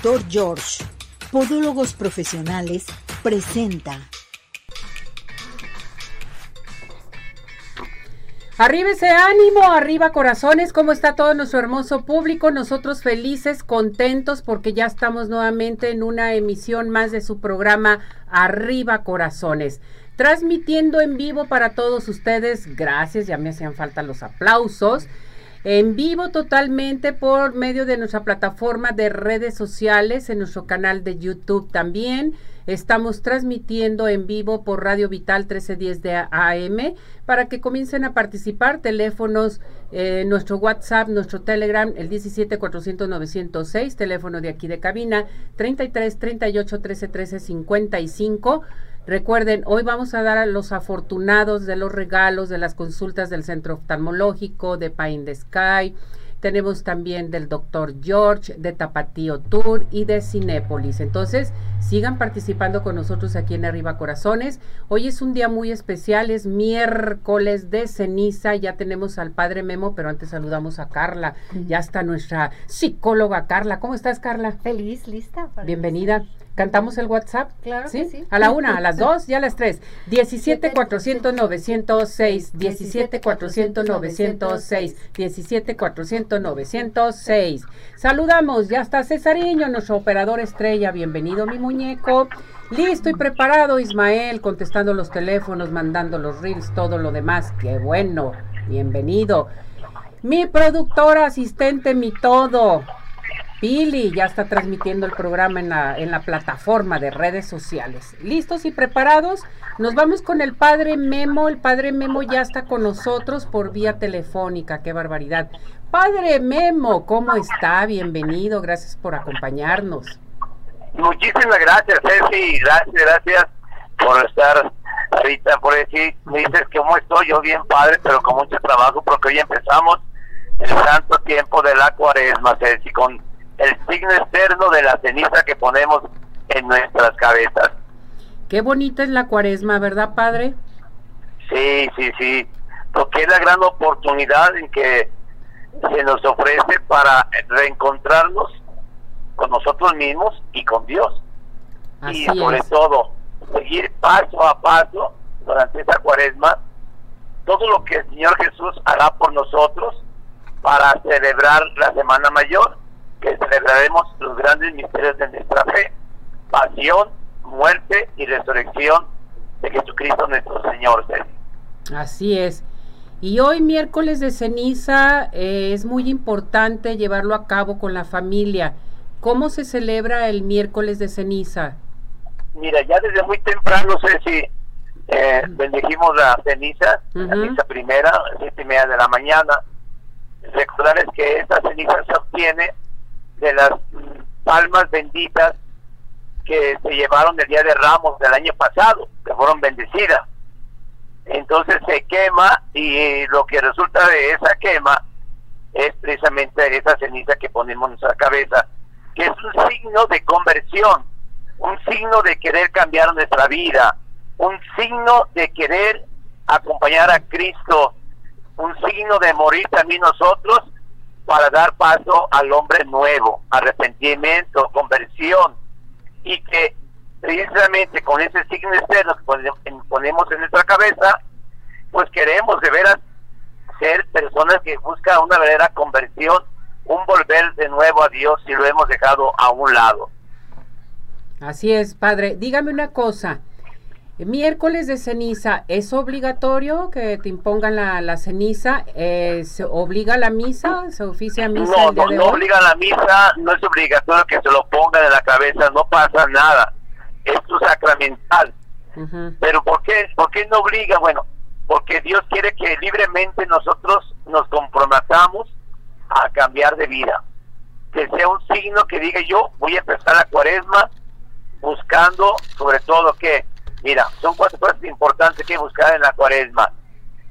Doctor George, Podólogos Profesionales, presenta. Arriba ese ánimo, arriba corazones, ¿cómo está todo nuestro hermoso público? Nosotros felices, contentos porque ya estamos nuevamente en una emisión más de su programa Arriba Corazones. Transmitiendo en vivo para todos ustedes, gracias, ya me hacían falta los aplausos en vivo totalmente por medio de nuestra plataforma de redes sociales, en nuestro canal de YouTube también. Estamos transmitiendo en vivo por Radio Vital 1310 de AM para que comiencen a participar. Teléfonos, eh, nuestro WhatsApp, nuestro Telegram, el 17 400 906, teléfono de aquí de cabina, 33 38 13 13 55. Recuerden, hoy vamos a dar a los afortunados de los regalos de las consultas del Centro Oftalmológico, de Pine the Sky. Tenemos también del Dr. George, de Tapatío Tour y de Cinépolis. Entonces, sigan participando con nosotros aquí en Arriba Corazones. Hoy es un día muy especial, es miércoles de ceniza. Ya tenemos al padre Memo, pero antes saludamos a Carla. Ya está nuestra psicóloga Carla. ¿Cómo estás, Carla? Feliz, lista. Bienvenida. ¿Cantamos el WhatsApp? Claro ¿Sí? sí. A la una, a las dos y a las tres. 17 400 906, 17 400 906, 17 400 906. Saludamos, ya está Cesariño, nuestro operador estrella. Bienvenido, mi muñeco. Listo y preparado, Ismael, contestando los teléfonos, mandando los reels, todo lo demás. Qué bueno. Bienvenido. Mi productora, asistente, mi todo. Pili ya está transmitiendo el programa en la, en la plataforma de redes sociales. ¿Listos y preparados? Nos vamos con el padre Memo. El padre Memo ya está con nosotros por vía telefónica. ¡Qué barbaridad! Padre Memo, ¿cómo está? Bienvenido. Gracias por acompañarnos. Muchísimas gracias, Ceci. Gracias, gracias por estar ahorita. Por decir, me dices cómo estoy yo bien, padre, pero con mucho trabajo porque hoy empezamos el santo tiempo de la cuaresma, Ceci, con el signo externo de la ceniza que ponemos en nuestras cabezas. Qué bonita es la cuaresma, ¿verdad, padre? Sí, sí, sí, porque es la gran oportunidad en que se nos ofrece para reencontrarnos con nosotros mismos y con Dios. y sobre todo, seguir paso a paso durante esa cuaresma todo lo que el Señor Jesús hará por nosotros para celebrar la Semana Mayor que celebraremos los grandes misterios de nuestra fe, pasión, muerte y resurrección de Jesucristo nuestro Señor. Así es. Y hoy miércoles de ceniza eh, es muy importante llevarlo a cabo con la familia. ¿Cómo se celebra el miércoles de ceniza? Mira, ya desde muy temprano, sé si eh, bendijimos la ceniza, la misa primera, siete y media de la mañana. Recordarles que esta ceniza se obtiene de las palmas benditas que se llevaron el día de Ramos del año pasado, que fueron bendecidas. Entonces se quema y lo que resulta de esa quema es precisamente esa ceniza que ponemos en nuestra cabeza, que es un signo de conversión, un signo de querer cambiar nuestra vida, un signo de querer acompañar a Cristo, un signo de morir también nosotros para dar paso al hombre nuevo, arrepentimiento, conversión, y que precisamente con ese signo externo que ponemos en nuestra cabeza, pues queremos de veras ser personas que buscan una verdadera conversión, un volver de nuevo a Dios si lo hemos dejado a un lado. Así es, padre. Dígame una cosa. Miércoles de ceniza, ¿es obligatorio que te impongan la, la ceniza? Eh, ¿Se obliga la misa? ¿Se oficia misa? No, no, no obliga la misa, no es obligatorio que se lo pongan en la cabeza, no pasa nada. Esto es sacramental. Pero ¿por qué, ¿por qué no obliga? Bueno, porque Dios quiere que libremente nosotros nos comprometamos a cambiar de vida. Que sea un signo que diga yo voy a empezar la cuaresma buscando sobre todo que Mira, son cuatro cosas importantes que buscar en la cuaresma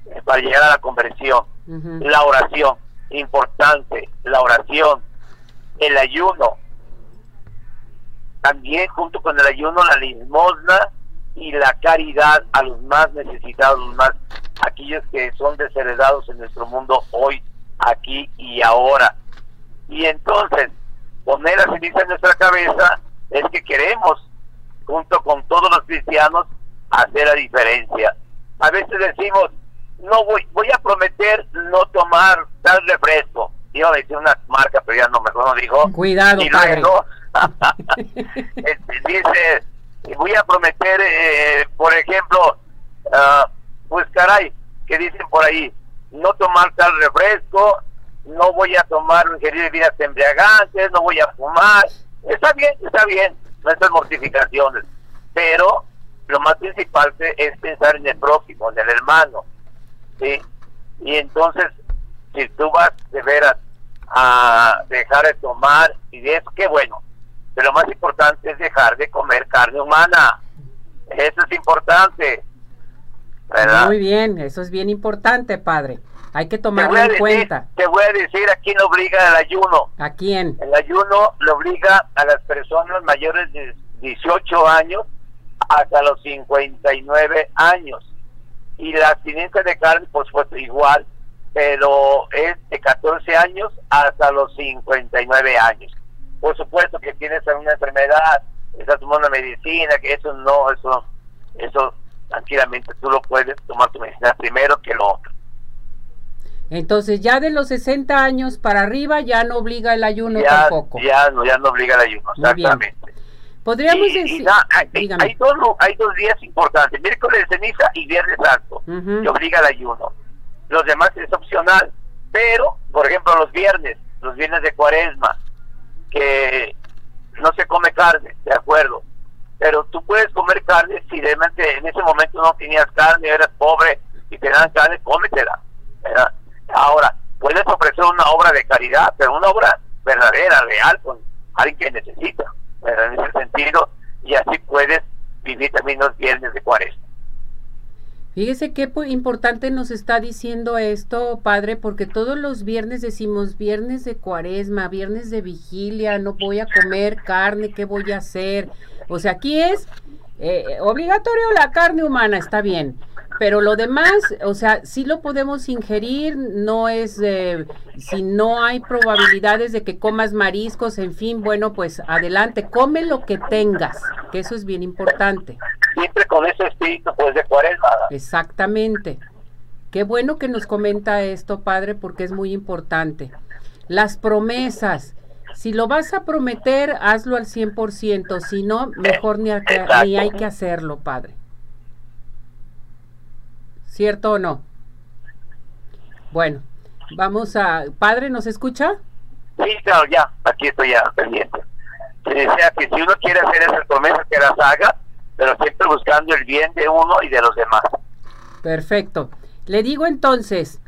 eh, para llegar a la conversión. La oración, importante, la oración, el ayuno, también junto con el ayuno la limosna y la caridad a los más necesitados, los más aquellos que son desheredados en nuestro mundo hoy, aquí y ahora. Y entonces, poner la ceniza en nuestra cabeza es que queremos, junto con todos los cristianos, hacer la diferencia. A veces decimos, no voy, voy a prometer no tomar tal refresco. Iba a decir una marca, pero ya no, mejor no dijo. Cuidado, y luego este, dice, voy a prometer, eh, por ejemplo, ah, pues caray, que dicen por ahí, no tomar tal refresco, no voy a tomar ingerir bebidas embriagantes, no voy a fumar. Está bien, está bien, nuestras mortificaciones. Pero lo más principal es pensar en el próximo, en el hermano. ¿sí? Y entonces, si tú vas de veras a dejar de tomar y de eso, qué bueno. Pero lo más importante es dejar de comer carne humana. Eso es importante. Muy bien, eso es bien importante, padre. Hay que tomarlo en decir, cuenta. te voy a decir a quién obliga el ayuno. ¿A quién? El ayuno le obliga a las personas mayores de 18 años hasta los 59 años. Y la abstinencia de carne, por supuesto, igual, pero es de 14 años hasta los 59 años. Por supuesto que tienes alguna enfermedad, estás tomando medicina, que eso no, eso, eso tranquilamente tú lo puedes tomar tu medicina primero que lo otro. Entonces, ya de los 60 años para arriba ya no obliga el ayuno ya, tampoco. ya, no, ya no obliga el ayuno, exactamente. Podríamos Y- y decir. hay, hay dos, hay dos días importantes, miércoles de ceniza y viernes santo, que obliga al ayuno. Los demás es opcional, pero, por ejemplo, los viernes, los viernes de cuaresma, que no se come carne, de acuerdo, pero tú puedes comer carne si realmente en ese momento no tenías carne, eras pobre y te dan carne, cómetela. ¿verdad? Ahora, puedes ofrecer una obra de caridad, pero una obra verdadera, real, con alguien que necesita, ¿verdad? en ese sentido, y así puedes vivir también los viernes de cuaresma. Fíjese qué importante nos está diciendo esto, padre, porque todos los viernes decimos viernes de cuaresma, viernes de vigilia, no voy a comer carne, ¿qué voy a hacer? O sea, aquí es eh, obligatorio la carne humana, está bien. Pero lo demás, o sea, sí lo podemos ingerir, no es, eh, si no hay probabilidades de que comas mariscos, en fin, bueno, pues adelante, come lo que tengas, que eso es bien importante. Siempre con ese espíritu pues de cuaresma. Exactamente. Qué bueno que nos comenta esto, padre, porque es muy importante. Las promesas. Si lo vas a prometer, hazlo al 100%. Si no, mejor ni, a- ni hay que hacerlo, padre. ¿Cierto o no? Bueno, vamos a... Padre, ¿nos escucha? Sí, claro, ya, aquí estoy ya pendiente. Se desea que si uno quiere hacer esas promesas, que las haga, pero siempre buscando el bien de uno y de los demás. Perfecto. Le digo entonces,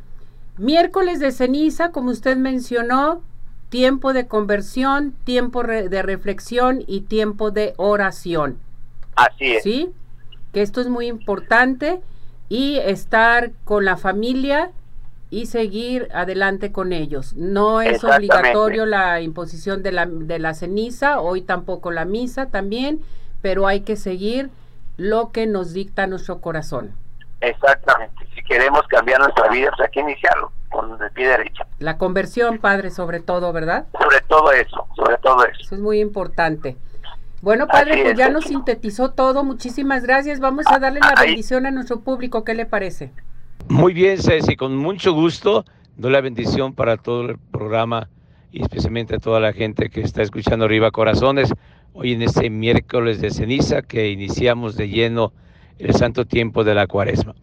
miércoles de ceniza, como usted mencionó, tiempo de conversión, tiempo re- de reflexión y tiempo de oración. Así es. ¿Sí? Que esto es muy importante y estar con la familia y seguir adelante con ellos. No es obligatorio la imposición de la, de la ceniza, hoy tampoco la misa también, pero hay que seguir lo que nos dicta nuestro corazón. Exactamente. Si queremos cambiar nuestra vida, pues hay que iniciarlo con el pie derecho. La conversión, padre, sobre todo, ¿verdad? Sobre todo eso, sobre todo eso. Eso es muy importante. Bueno, padre, pues es, ya nos sintetizó todo. Muchísimas gracias. Vamos a darle la bendición a nuestro público. ¿Qué le parece? Muy bien, Ceci, con mucho gusto doy la bendición para todo el programa y especialmente a toda la gente que está escuchando Arriba Corazones hoy en este miércoles de ceniza que iniciamos de lleno el santo tiempo de la cuaresma.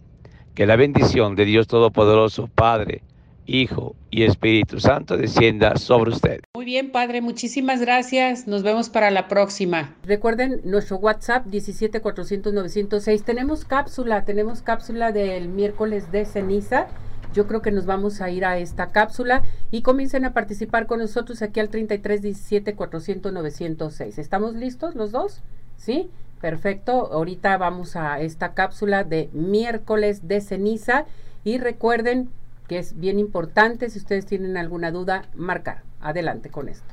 Que la bendición de Dios Todopoderoso, Padre, Hijo y Espíritu Santo descienda sobre usted. Muy bien, padre, muchísimas gracias. Nos vemos para la próxima. Recuerden nuestro WhatsApp 17 400 906. Tenemos cápsula, tenemos cápsula del miércoles de ceniza. Yo creo que nos vamos a ir a esta cápsula y comiencen a participar con nosotros aquí al 33 17 400 906. ¿Estamos listos los dos? ¿Sí? Perfecto. Ahorita vamos a esta cápsula de miércoles de ceniza y recuerden que es bien importante, si ustedes tienen alguna duda, marcar. Adelante con esto.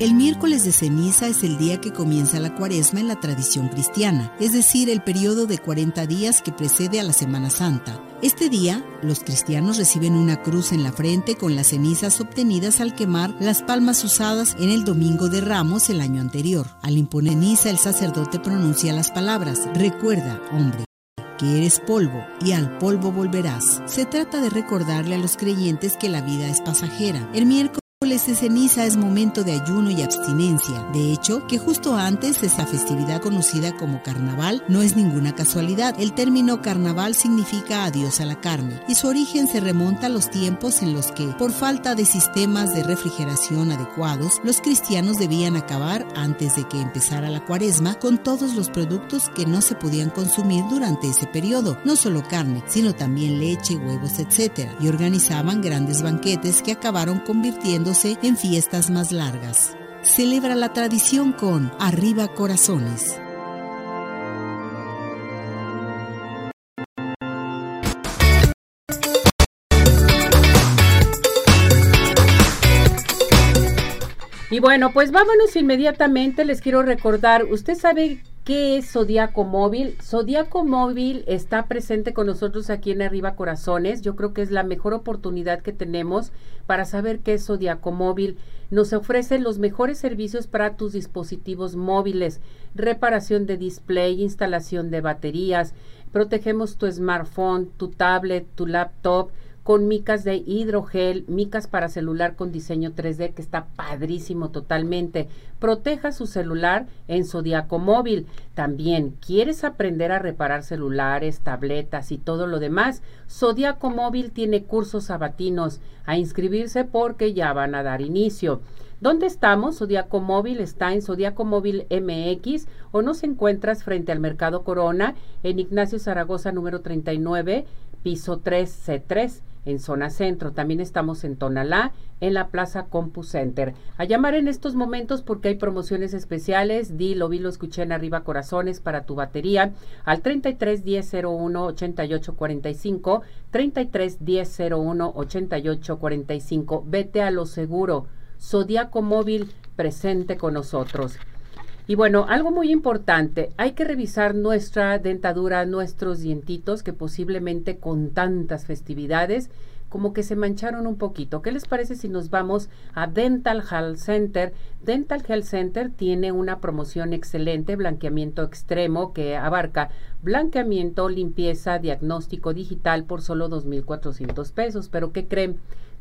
El miércoles de ceniza es el día que comienza la cuaresma en la tradición cristiana, es decir, el periodo de 40 días que precede a la Semana Santa. Este día, los cristianos reciben una cruz en la frente con las cenizas obtenidas al quemar las palmas usadas en el Domingo de Ramos el año anterior. Al imponer ceniza, el sacerdote pronuncia las palabras, recuerda, hombre que eres polvo y al polvo volverás. Se trata de recordarle a los creyentes que la vida es pasajera. El miércoles de ceniza es momento de ayuno y abstinencia. De hecho, que justo antes esta festividad conocida como carnaval no es ninguna casualidad. El término carnaval significa adiós a la carne y su origen se remonta a los tiempos en los que, por falta de sistemas de refrigeración adecuados, los cristianos debían acabar antes de que empezara la cuaresma con todos los productos que no se podían consumir durante ese periodo, no solo carne, sino también leche, huevos, etc. Y organizaban grandes banquetes que acabaron convirtiendo en fiestas más largas. Celebra la tradición con Arriba Corazones. Y bueno, pues vámonos inmediatamente. Les quiero recordar, usted sabe ¿Qué es Zodíaco Móvil? Zodíaco Móvil está presente con nosotros aquí en Arriba Corazones. Yo creo que es la mejor oportunidad que tenemos para saber qué es Zodíaco Móvil. Nos ofrece los mejores servicios para tus dispositivos móviles, reparación de display, instalación de baterías, protegemos tu smartphone, tu tablet, tu laptop con micas de hidrogel, micas para celular con diseño 3D que está padrísimo totalmente. Proteja su celular en Zodiaco Móvil. También, ¿quieres aprender a reparar celulares, tabletas y todo lo demás? Zodiaco Móvil tiene cursos sabatinos a inscribirse porque ya van a dar inicio. ¿Dónde estamos? Zodiaco Móvil está en Zodiaco Móvil MX o nos encuentras frente al Mercado Corona en Ignacio Zaragoza número 39, piso 3C3 en zona centro. También estamos en Tonalá, en la Plaza Compu Center. A llamar en estos momentos porque hay promociones especiales. Di, lo vi, lo escuché en arriba corazones para tu batería al 33 10 01 88 45, 33 10 01 88 45. Vete a lo seguro. Zodiaco Móvil presente con nosotros. Y bueno, algo muy importante, hay que revisar nuestra dentadura, nuestros dientitos, que posiblemente con tantas festividades como que se mancharon un poquito. ¿Qué les parece si nos vamos a Dental Health Center? Dental Health Center tiene una promoción excelente, blanqueamiento extremo, que abarca blanqueamiento, limpieza, diagnóstico digital por solo 2.400 pesos. Pero ¿qué creen?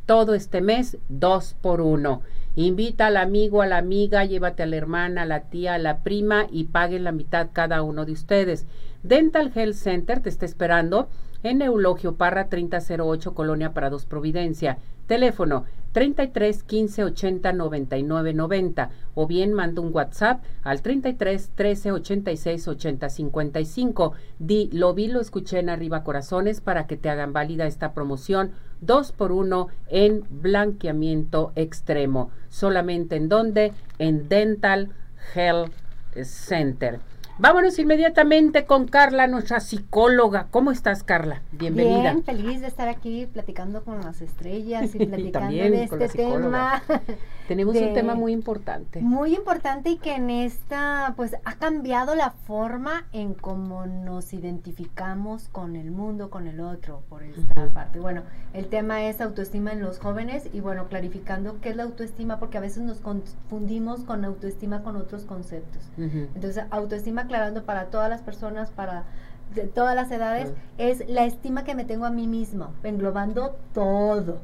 todo este mes, dos por uno. Invita al amigo, a la amiga, llévate a la hermana, a la tía, a la prima y paguen la mitad cada uno de ustedes. Dental Health Center te está esperando en Eulogio Parra 3008 Colonia Parados Providencia. Teléfono 33 15 80 99 90 o bien manda un WhatsApp al 33 13 86 80 55. Di, lo vi, lo escuché en Arriba Corazones para que te hagan válida esta promoción 2 por 1 en blanqueamiento extremo. Solamente en donde? En Dental Health Center. Vámonos inmediatamente con Carla, nuestra psicóloga. ¿Cómo estás, Carla? Bienvenida. Bien, feliz de estar aquí platicando con las estrellas y platicando de este tema. Tenemos un tema muy importante. Muy importante y que en esta, pues, ha cambiado la forma en cómo nos identificamos con el mundo, con el otro, por esta parte. Bueno, el tema es autoestima en los jóvenes y, bueno, clarificando qué es la autoestima, porque a veces nos confundimos con autoestima con otros conceptos. Entonces, autoestima aclarando para todas las personas, para de todas las edades, es la estima que me tengo a mí mismo, englobando todo,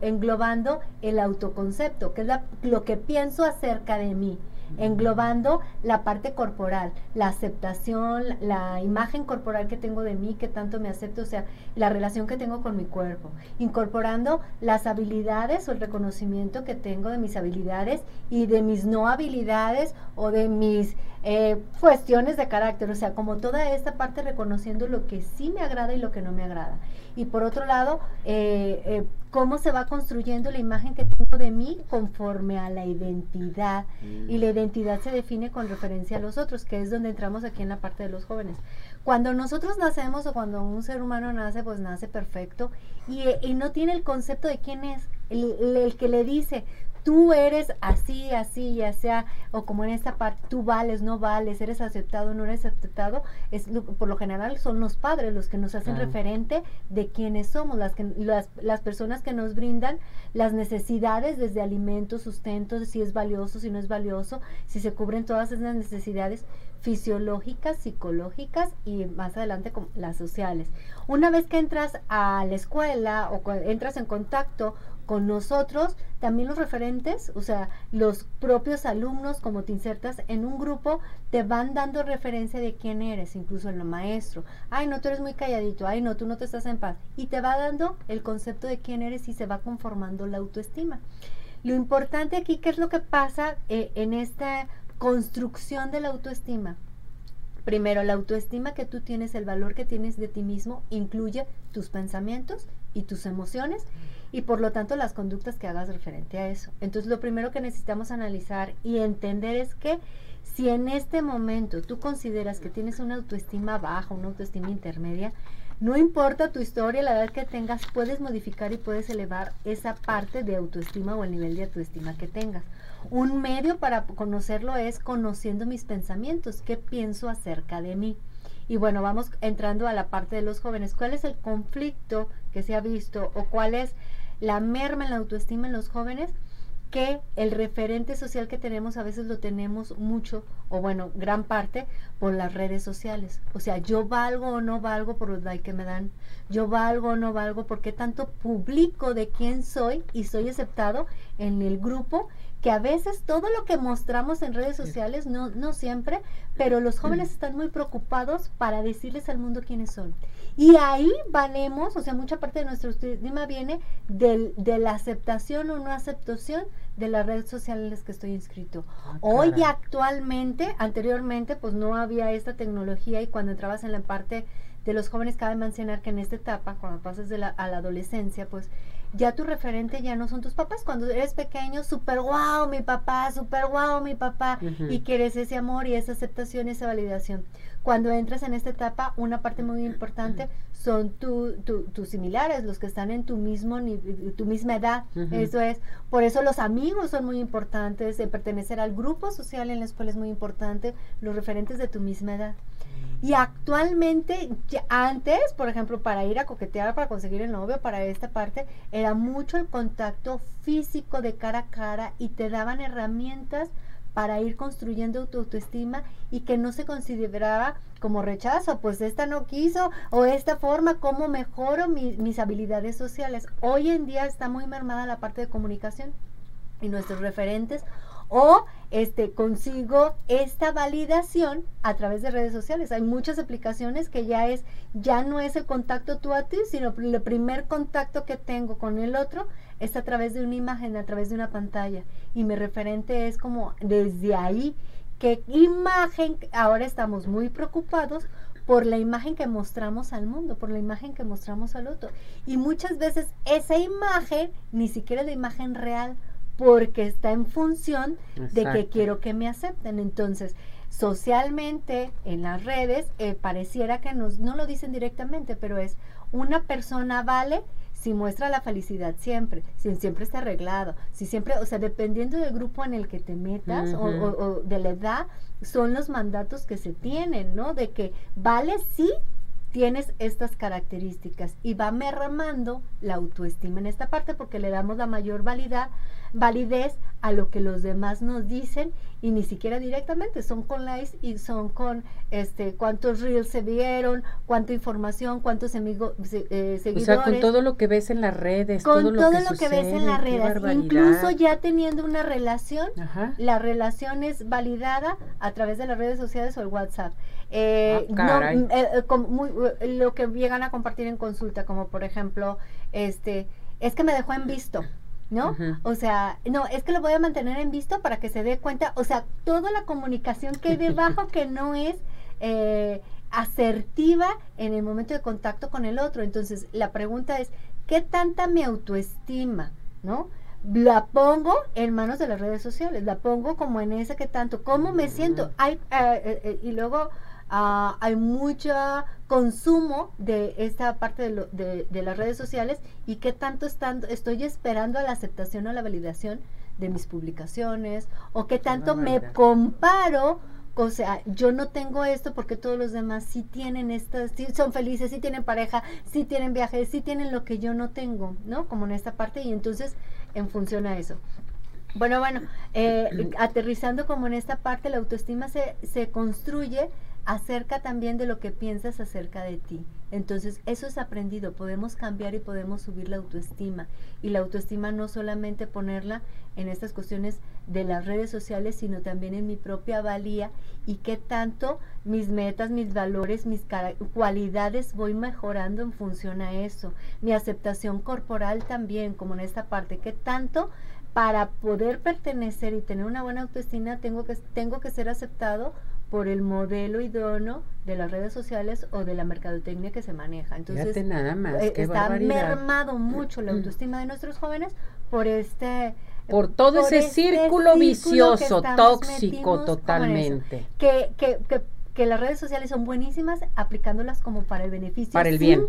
englobando el autoconcepto, que es lo que pienso acerca de mí englobando la parte corporal, la aceptación, la imagen corporal que tengo de mí, que tanto me acepto, o sea, la relación que tengo con mi cuerpo, incorporando las habilidades o el reconocimiento que tengo de mis habilidades y de mis no habilidades o de mis eh, cuestiones de carácter, o sea, como toda esta parte reconociendo lo que sí me agrada y lo que no me agrada. Y por otro lado, eh, eh, cómo se va construyendo la imagen que tengo de mí conforme a la identidad. Y la mm. identidad se define con referencia a los otros, que es donde entramos aquí en la parte de los jóvenes. Cuando nosotros nacemos o cuando un ser humano nace, pues nace perfecto y, no tiene el concepto de quién es, el que le dice, tú eres así, así, ya sea, o como en esta parte, tú vales, no vales, eres aceptado, no eres aceptado, es por lo general son los padres los que nos hacen referente de quiénes somos, las, que, las, las personas que nos brindan las necesidades desde alimentos, sustento, si es valioso, si no es valioso, si se cubren todas esas necesidades fisiológicas, psicológicas y más adelante las sociales. Una vez que entras a la escuela o entras en contacto con nosotros, también los referentes, o sea, los propios alumnos, como te insertas en un grupo, te van dando referencia de quién eres, incluso el maestro. Ay, no, tú eres muy calladito, ay, no, tú no te estás en paz. Y te va dando el concepto de quién eres y se va conformando la autoestima. Lo importante aquí, ¿qué es lo que pasa eh, en esta construcción de la autoestima? Primero, la autoestima que tú tienes, el valor que tienes de ti mismo, incluye tus pensamientos y tus emociones y por lo tanto las conductas que hagas referente a eso. Entonces, lo primero que necesitamos analizar y entender es que si en este momento tú consideras que tienes una autoestima baja, una autoestima intermedia, no importa tu historia, la edad que tengas, puedes modificar y puedes elevar esa parte de autoestima o el nivel de autoestima que tengas. Un medio para conocerlo es conociendo mis pensamientos, qué pienso acerca de mí. Y bueno, vamos entrando a la parte de los jóvenes. ¿Cuál es el conflicto que se ha visto o cuál es la merma en la autoestima en los jóvenes? que el referente social que tenemos a veces lo tenemos mucho, o bueno, gran parte, por las redes sociales. O sea, yo valgo o no valgo por los likes que me dan. Yo valgo o no valgo porque tanto publico de quién soy y soy aceptado en el grupo que a veces todo lo que mostramos en redes sociales, no, no siempre, pero los jóvenes están muy preocupados para decirles al mundo quiénes son. Y ahí valemos, o sea, mucha parte de nuestro estima viene del, de la aceptación o no aceptación de las redes sociales en las que estoy inscrito. Ah, Hoy actualmente, anteriormente, pues no había esta tecnología y cuando entrabas en la parte de los jóvenes, cabe mencionar que en esta etapa, cuando pasas de la, a la adolescencia, pues ya tu referente ya no son tus papás. Cuando eres pequeño, súper guau, mi papá, súper guau, mi papá, y quieres ese amor y esa aceptación y esa validación. Cuando entras en esta etapa, una parte muy importante son tus similares, los que están en tu mismo tu misma edad. Eso es, por eso los amigos son muy importantes, pertenecer al grupo social en la escuela es muy importante, los referentes de tu misma edad. Y actualmente, antes, por ejemplo, para ir a coquetear, para conseguir el novio, para esta parte, era mucho el contacto físico de cara a cara y te daban herramientas para ir construyendo tu autoestima y que no se consideraba como rechazo, pues esta no quiso o esta forma, ¿cómo mejoro mis habilidades sociales? Hoy en día está muy mermada la parte de comunicación y nuestros referentes o este consigo esta validación a través de redes sociales. Hay muchas aplicaciones que ya es ya no es el contacto tú a ti, sino el primer contacto que tengo con el otro es a través de una imagen, a través de una pantalla y mi referente es como desde ahí qué imagen ahora estamos muy preocupados por la imagen que mostramos al mundo, por la imagen que mostramos al otro. Y muchas veces esa imagen ni siquiera la imagen real, porque está en función de que quiero que me acepten. Entonces, socialmente en las redes eh, pareciera que nos, no lo dicen directamente, pero es una persona vale si muestra la felicidad siempre, si siempre está arreglado, si siempre, o sea, dependiendo del grupo en el que te metas o, o, de la edad, son los mandatos que se tienen, ¿no? De que vale sí tienes estas características y va mermando la autoestima en esta parte porque le damos la mayor validad, validez a lo que los demás nos dicen y ni siquiera directamente, son con likes y son con este cuántos reels se vieron, cuánta información, cuántos amigos eh, seguidores. O sea, con todo lo que ves en las redes, con todo lo, que, ves en las redes, incluso ya teniendo una relación, la relación es validada a través de las redes sociales o el WhatsApp. Eh, ah, no, eh, lo que llegan a compartir en consulta, como por ejemplo, este, es que me dejó en visto. ¿no? O sea, no, es que lo voy a mantener en visto para que se dé cuenta, o sea, toda la comunicación que hay debajo que no es eh, asertiva en el momento de contacto con el otro. Entonces, la pregunta es, ¿qué tanta mi autoestima, ¿no? La pongo en manos de las redes sociales, la pongo como en ese que tanto, ¿cómo me siento? Hay, eh, eh, y luego Ah, hay mucho consumo de esta parte de, de, las redes sociales y qué tanto estando, estoy esperando a la aceptación o la validación de mis publicaciones o qué tanto me comparo o sea, yo no tengo esto porque todos los demás sí tienen esto, sí son felices, sí tienen pareja, sí tienen viajes, sí tienen lo que yo no tengo, ¿no? Como en esta parte y entonces en función a eso. Bueno, bueno, eh, aterrizando como en esta parte, la autoestima se, se construye acerca también de lo que piensas acerca de ti. Entonces, eso es aprendido, podemos cambiar y podemos subir la autoestima. Y la autoestima no solamente ponerla en estas cuestiones de las redes sociales, sino también en mi propia valía y qué tanto mis metas, mis valores, mis cualidades voy mejorando en función a eso. Mi aceptación corporal también, como en esta parte, qué tanto para poder pertenecer y tener una buena autoestima tengo que, tengo que ser aceptado por el modelo idóneo de las redes sociales o de la mercadotecnia que se maneja. Entonces, nada más, eh, está mermado mucho la autoestima de nuestros jóvenes por este por todo ese este círculo, vicioso, tóxico totalmente. Que, que, que, que, las redes sociales son buenísimas aplicándolas como para el beneficio. Para el bien.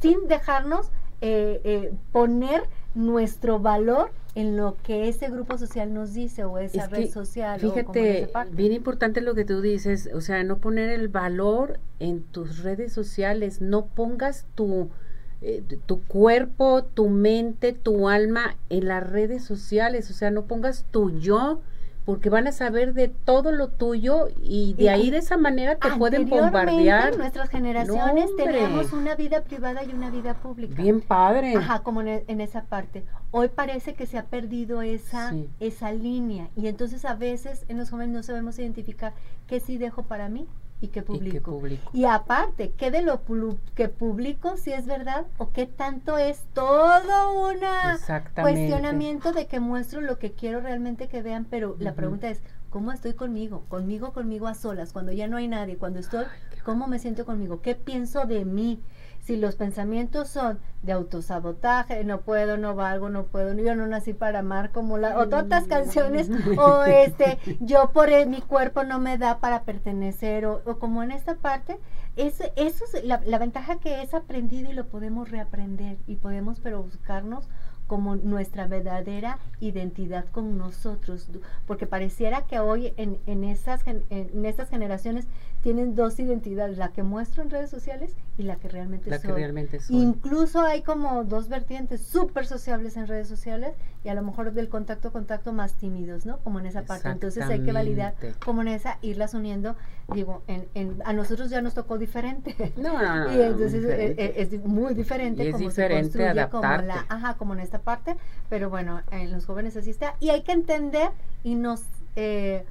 Sin dejarnos eh, eh, poner nuestro valor en lo que ese grupo social nos dice o esa red social. Fíjate, bien importante lo que tú dices, o sea, no poner el valor en tus redes sociales, no pongas tu, eh, tu cuerpo, tu mente, tu alma en las redes sociales, o sea, no pongas tu yo porque van a saber de todo lo tuyo y de ahí de esa manera te pueden bombardear. nuestras generaciones tenemos una vida privada y una vida pública. Bien padre. Ajá, como en, en esa parte. Hoy parece que se ha perdido esa, esa línea y entonces a veces en los jóvenes no sabemos identificar qué sí dejo para mí y qué publico. Y, aparte, ¿qué de lo que publico si es verdad o qué tanto es todo un cuestionamiento de que muestro lo que quiero realmente que vean? Pero la pregunta es, ¿cómo estoy conmigo? Conmigo, conmigo a solas, cuando ya no hay nadie, cuando estoy, ¿cómo me siento conmigo? ¿Qué pienso de mí? Si los pensamientos son de autosabotaje, no puedo, no valgo, no puedo, yo no nací para amar como la, o todas canciones, o este, yo por mi cuerpo no me da para pertenecer, o, como en esta parte, es, eso es la, la ventaja que es aprendido y lo podemos reaprender y podemos pero buscarnos como nuestra verdadera identidad con nosotros, porque pareciera que hoy en, en, esas, en estas generaciones tienen dos identidades, la que muestro en redes sociales y la que realmente la soy. Que realmente Incluso hay como dos vertientes súper sociables en redes sociales y a lo mejor del contacto contacto más tímidos, ¿no? Como en esa parte. Entonces hay que validar como en esa, irlas uniendo. Digo, en, en, a nosotros ya nos tocó diferente. No, no, no. y entonces eh, eh, es, muy diferente. es diferente adaptarte. Como la, ajá, como en esta parte. Pero bueno, en los jóvenes así está. Y hay que entender y nos... Eh,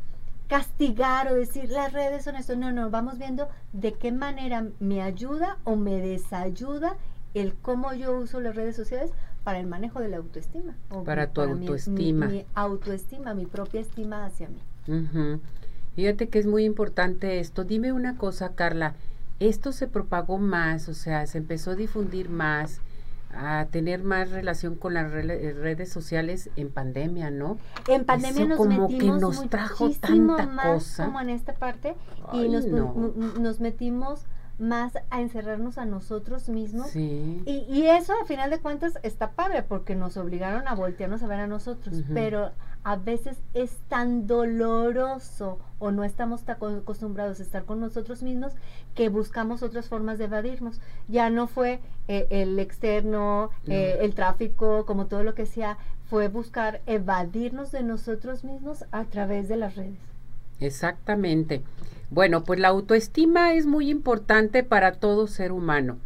castigar o decir las redes son esto. No, no, vamos viendo de qué manera me ayuda o me desayuda el cómo yo uso las redes sociales para el manejo de la autoestima. para tu autoestima. Mi, autoestima, mi propia estima hacia mí. Fíjate que es muy importante esto. Dime una cosa, Carla. Esto se propagó más, o sea, se empezó a difundir más a tener más relación con las redes sociales en pandemia, ¿no? En pandemia nos como metimos que nos trajo tanta cosa. como en esta parte y nos, nos metimos más a encerrarnos a nosotros mismos. Y, y, eso, a final de cuentas, está padre porque nos obligaron a voltearnos a ver a nosotros, pero a veces es tan doloroso o no estamos tan acostumbrados a estar con nosotros mismos que buscamos otras formas de evadirnos. Ya no fue eh, el externo, eh, el tráfico, como todo lo que sea, fue buscar evadirnos de nosotros mismos a través de las redes. Exactamente. Bueno, pues la autoestima es muy importante para todo ser humano.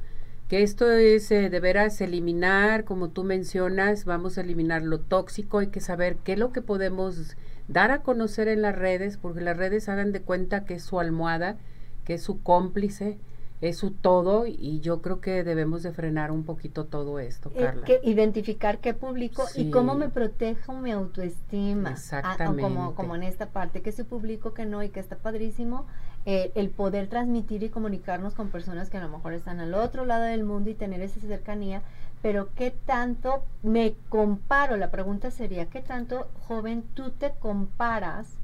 Que esto es eh, de veras eliminar, como tú mencionas, vamos a eliminar lo tóxico, hay que saber qué es lo que podemos dar a conocer en las redes, porque las redes hagan de cuenta que es su almohada, que es su cómplice, es su todo y yo creo que debemos de frenar un poquito todo esto, eh, Carla. que identificar qué publico y cómo me protejo mi autoestima. Exactamente. como, como en esta parte, que se publico, que no y que está padrísimo, eh, el poder transmitir y comunicarnos con personas que a lo mejor están al otro lado del mundo y tener esa cercanía, pero qué tanto me comparo, la pregunta sería, ¿qué tanto joven tú te comparas?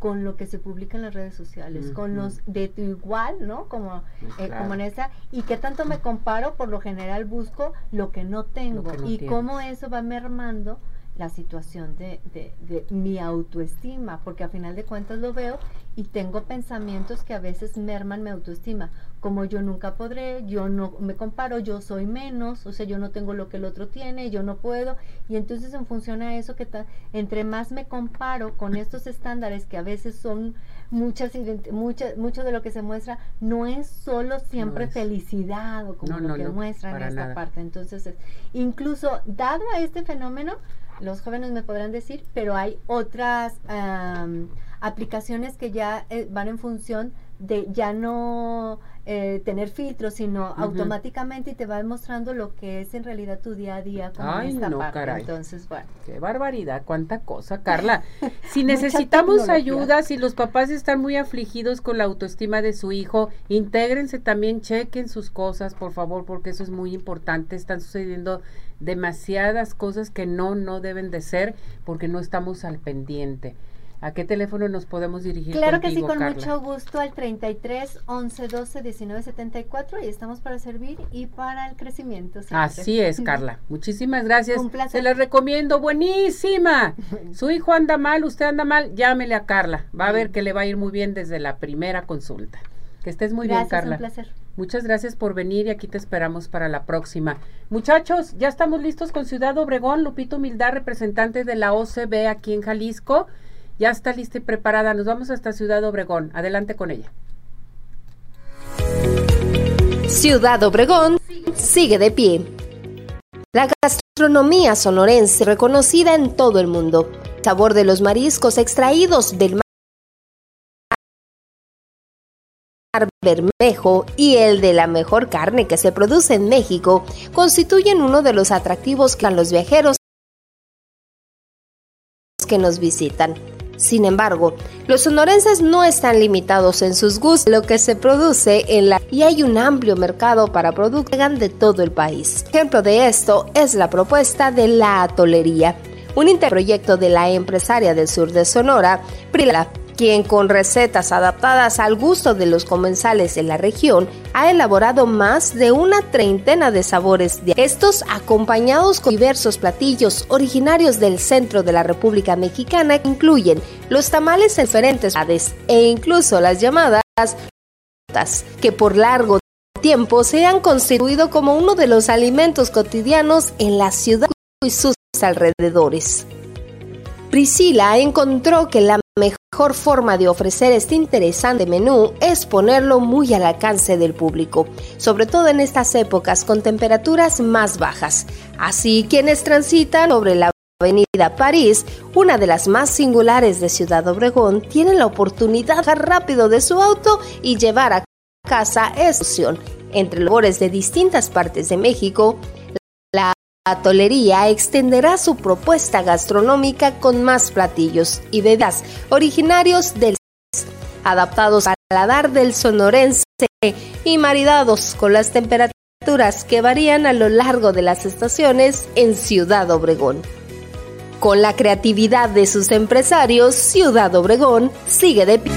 Con lo que se publica en las redes sociales, con los de tu igual, ¿no? Como, eh, como en esa, y qué tanto me comparo, por lo general busco lo que no tengo, y cómo eso va mermando la situación de, de, de, mi autoestima, porque a final de cuentas lo veo y tengo pensamientos que a veces merman mi autoestima, como yo nunca podré, yo no me comparo, yo soy menos, o sea, yo no tengo lo que el otro tiene, yo no puedo, y entonces en función a eso que entre más me comparo con estos estándares que a veces son muchas, muchas mucho de lo que se muestra no es solo siempre felicidad o como lo que muestran en esta parte, entonces incluso dado a este fenómeno, los jóvenes me podrán decir, pero hay otras aplicaciones que ya eh, van en función de ya no eh, tener filtros, sino automáticamente y te va mostrando lo que es en realidad tu día a día con Ay, esta no, parte. Caray. Entonces, bueno. Qué barbaridad, cuánta cosa, Carla. Si necesitamos ayuda, si los papás están muy afligidos con la autoestima de su hijo, intégrense también, chequen sus cosas, por favor, porque eso es muy importante. Están sucediendo demasiadas cosas que no, no deben de ser porque no estamos al pendiente. ¿A qué teléfono nos podemos dirigir? Claro que sí, con mucho gusto al 33 11 12 19 74 y estamos para servir y para el crecimiento. Así es, Carla. Muchísimas gracias. Un placer. Se les recomiendo, buenísima. Su hijo anda mal, usted anda mal, llámele a Carla. Va a ver que le va a ir muy bien desde la primera consulta. Que estés muy bien, Carla. Un placer. Muchas gracias por venir y aquí te esperamos para la próxima. Muchachos, ya estamos listos con Ciudad Obregón. Lupito Humildad, representante de la OCB aquí en Jalisco ya está lista y preparada. Nos vamos hasta Ciudad Obregón. Adelante con ella. Ciudad Obregón sigue de pie. La gastronomía sonorense reconocida en todo el mundo. Sabor de los mariscos extraídos del mar Bermejo y el de la mejor carne que se produce en México constituyen uno de los atractivos que a los viajeros que nos visitan. Sin embargo, los sonorenses no están limitados en sus gustos, lo que se produce en la y hay un amplio mercado para productos de todo el país. Ejemplo de esto es la propuesta de la atolería, un interproyecto de la empresaria del sur de Sonora, Prila, quien con recetas adaptadas al gusto de los comensales en la región ha elaborado más de una treintena de sabores de estos acompañados con diversos platillos originarios del centro de la República Mexicana que incluyen los tamales en diferentes edades e incluso las llamadas que por largo tiempo se han constituido como uno de los alimentos cotidianos en la ciudad y sus alrededores. Priscila encontró que la mejor forma de ofrecer este interesante menú es ponerlo muy al alcance del público, sobre todo en estas épocas con temperaturas más bajas. Así quienes transitan sobre la Avenida París, una de las más singulares de Ciudad Obregón, tienen la oportunidad de rápido de su auto y llevar a casa esta entre los de distintas partes de México, la tolería extenderá su propuesta gastronómica con más platillos y bebidas originarios del adaptados al paladar del sonorense y maridados con las temperaturas que varían a lo largo de las estaciones en Ciudad Obregón. Con la creatividad de sus empresarios, Ciudad Obregón sigue de pie.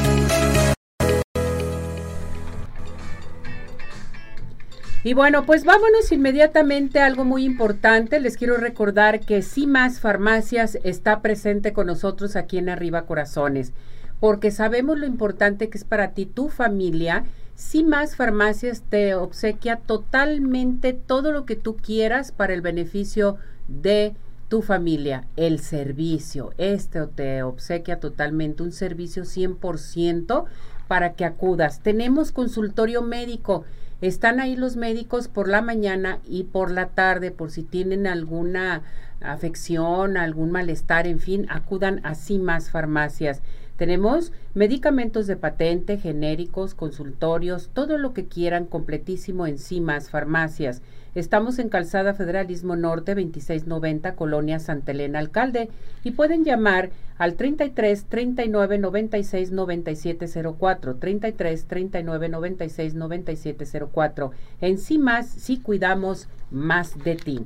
Y bueno, pues vámonos inmediatamente a algo muy importante. Les quiero recordar que Si Más Farmacias está presente con nosotros aquí en Arriba Corazones, porque sabemos lo importante que es para ti, tu familia. Si Más Farmacias te obsequia totalmente todo lo que tú quieras para el beneficio de tu familia, el servicio. Este te obsequia totalmente un servicio 100% para que acudas. Tenemos consultorio médico están ahí los médicos por la mañana y por la tarde por si tienen alguna afección, algún malestar, en fin, acudan a más farmacias. Tenemos medicamentos de patente, genéricos, consultorios, todo lo que quieran completísimo en CIMAS Farmacias. Estamos en Calzada Federalismo Norte 2690, Colonia Santa Elena Alcalde y pueden llamar al 33 39 96 97 04, 33 39 96 97 04. En sí más, sí cuidamos más de ti.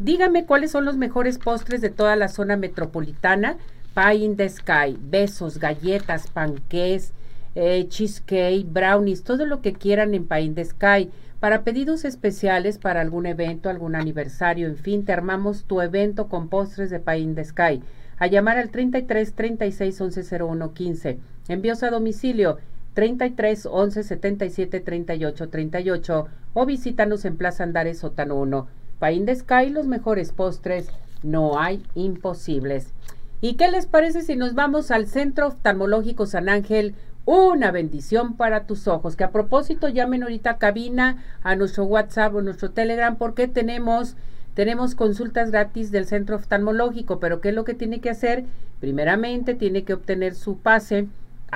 Dígame cuáles son los mejores postres de toda la zona metropolitana. Pie in the Sky, besos, galletas, panqués, eh, cheesecake, brownies, todo lo que quieran en Pain de Sky. Para pedidos especiales para algún evento, algún aniversario, en fin, te armamos tu evento con postres de de Sky. A llamar al 33 36 11 01 15. Envíos a domicilio 33 11 77 38 38 o visítanos en Plaza Andares Sótano 1. Pain de Sky, los mejores postres, no hay imposibles. ¿Y qué les parece si nos vamos al Centro Oftalmológico San Ángel? Una bendición para tus ojos. Que a propósito llamen ahorita cabina, a nuestro WhatsApp o nuestro Telegram, porque tenemos, tenemos consultas gratis del Centro Oftalmológico. Pero ¿qué es lo que tiene que hacer? Primeramente tiene que obtener su pase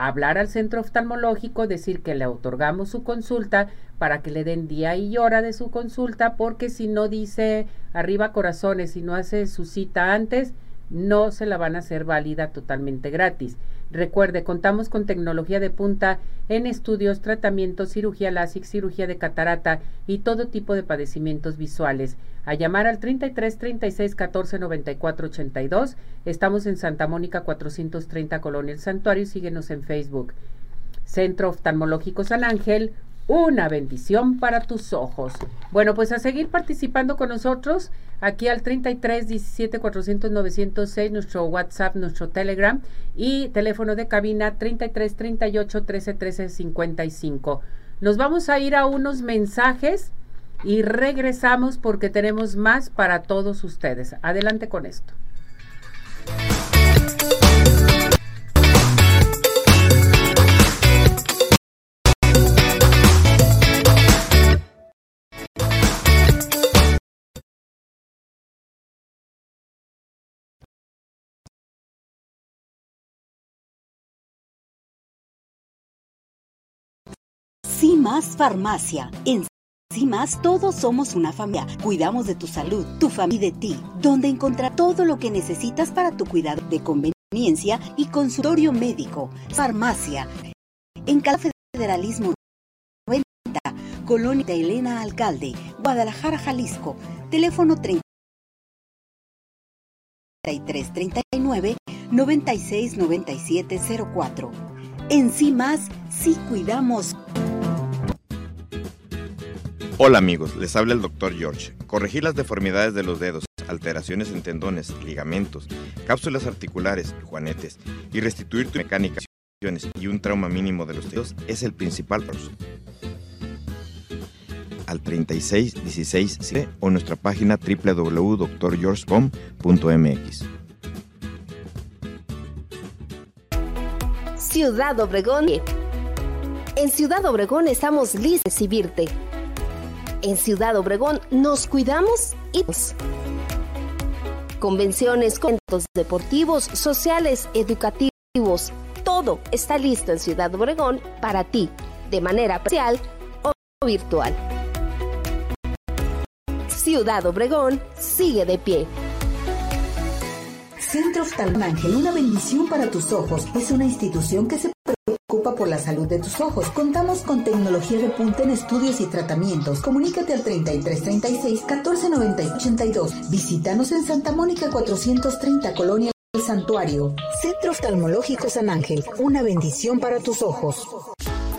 hablar al centro oftalmológico, decir que le otorgamos su consulta para que le den día y hora de su consulta, porque si no dice arriba corazones, si no hace su cita antes, no se la van a hacer válida totalmente gratis. Recuerde, contamos con tecnología de punta en estudios, tratamientos, cirugía láser, cirugía de catarata y todo tipo de padecimientos visuales. A llamar al 33 36 14 94 82. Estamos en Santa Mónica 430 Colonia El Santuario. Síguenos en Facebook. Centro Oftalmológico San Ángel, una bendición para tus ojos. Bueno, pues a seguir participando con nosotros aquí al 33 17 400 906, nuestro WhatsApp, nuestro Telegram y teléfono de cabina 33 38 13 13 55. Nos vamos a ir a unos mensajes y regresamos porque tenemos más para todos ustedes. Adelante con esto. CIMAS Farmacia. En CIMAS todos somos una familia. Cuidamos de tu salud, tu familia y de ti. Donde encontrar todo lo que necesitas para tu cuidado de conveniencia y consultorio médico. Farmacia. En Cala Federalismo 90, Colonia de Elena Alcalde, Guadalajara, Jalisco. Teléfono 33 39 96 97 04. En CIMAS sí cuidamos. Hola amigos, les habla el Dr. George. Corregir las deformidades de los dedos, alteraciones en tendones, ligamentos, cápsulas articulares, juanetes y restituir tu mecánica y un trauma mínimo de los dedos es el principal al 36 16 o nuestra página www.drgeorge.com.mx. Ciudad Obregón. En Ciudad Obregón estamos listos de recibirte en Ciudad Obregón nos cuidamos y convenciones, eventos deportivos, sociales, educativos, todo está listo en Ciudad Obregón para ti, de manera presencial o virtual. Ciudad Obregón sigue de pie. Centro Oftalmángel, una bendición para tus ojos. Es una institución que se preocupa por la salud de tus ojos. Contamos con tecnología de punta en estudios y tratamientos. Comunícate al 3336 1490 82. Visítanos en Santa Mónica 430 Colonia El Santuario. Centro Oftalmológico San Ángel, una bendición para tus ojos.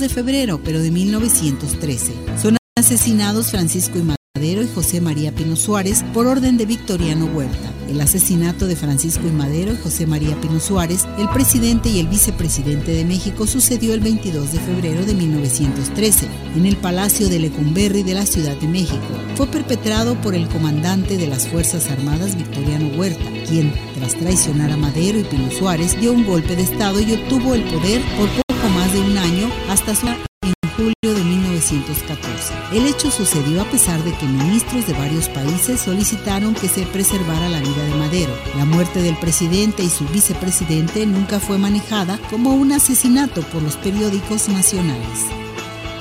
De febrero, pero de 1913. Son asesinados Francisco y Madero y José María Pino Suárez por orden de Victoriano Huerta. El asesinato de Francisco y Madero y José María Pino Suárez, el presidente y el vicepresidente de México, sucedió el 22 de febrero de 1913 en el Palacio de Lecumberri de la Ciudad de México. Fue perpetrado por el comandante de las Fuerzas Armadas Victoriano Huerta, quien, tras traicionar a Madero y Pino Suárez, dio un golpe de Estado y obtuvo el poder por poco más de un año hasta su en julio de 1914. El hecho sucedió a pesar de que ministros de varios países solicitaron que se preservara la vida de Madero. La muerte del presidente y su vicepresidente nunca fue manejada como un asesinato por los periódicos nacionales.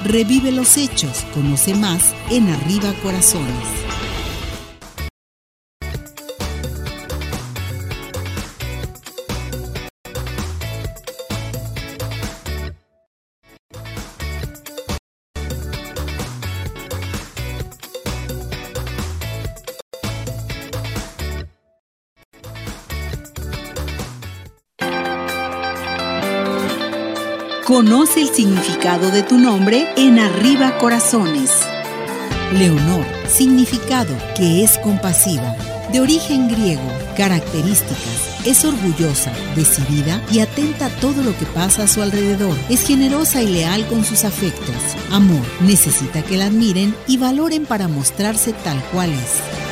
Revive los hechos, conoce más en Arriba Corazones. Conoce el significado de tu nombre en Arriba Corazones. Leonor, significado que es compasiva. De origen griego, características. Es orgullosa, decidida y atenta a todo lo que pasa a su alrededor. Es generosa y leal con sus afectos. Amor, necesita que la admiren y valoren para mostrarse tal cual es.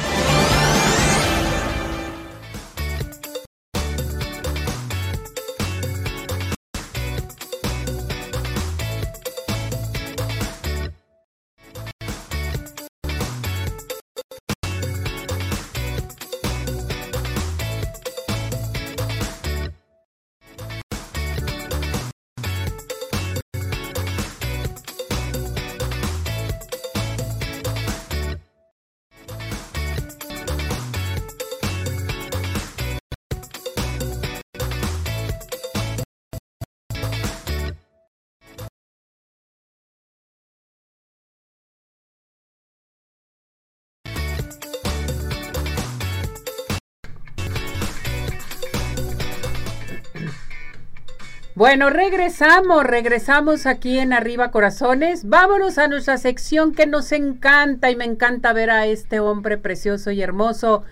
Bueno, regresamos, regresamos aquí en Arriba Corazones. Vámonos a nuestra sección que nos encanta y me encanta ver a este hombre precioso y hermoso.